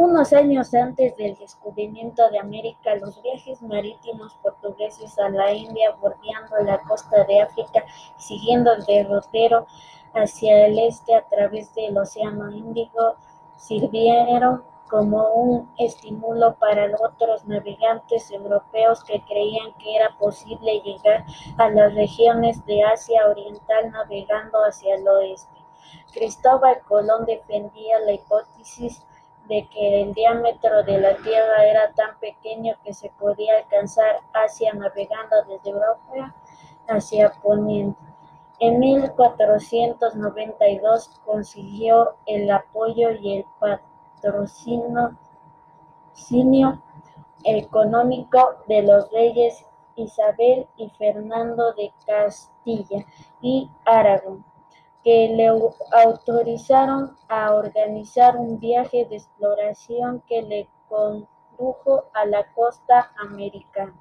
Unos años antes del descubrimiento de América, los viajes marítimos portugueses a la India, bordeando la costa de África siguiendo el derrotero hacia el este a través del Océano Índico, sirvieron como un estímulo para otros navegantes europeos que creían que era posible llegar a las regiones de Asia Oriental navegando hacia el oeste. Cristóbal Colón defendía la hipótesis de que el diámetro de la Tierra era tan pequeño que se podía alcanzar Asia navegando desde Europa hacia Poniente. En 1492 consiguió el apoyo y el patrocinio económico de los reyes Isabel y Fernando de Castilla y Aragón que le autorizaron a organizar un viaje de exploración que le condujo a la costa americana.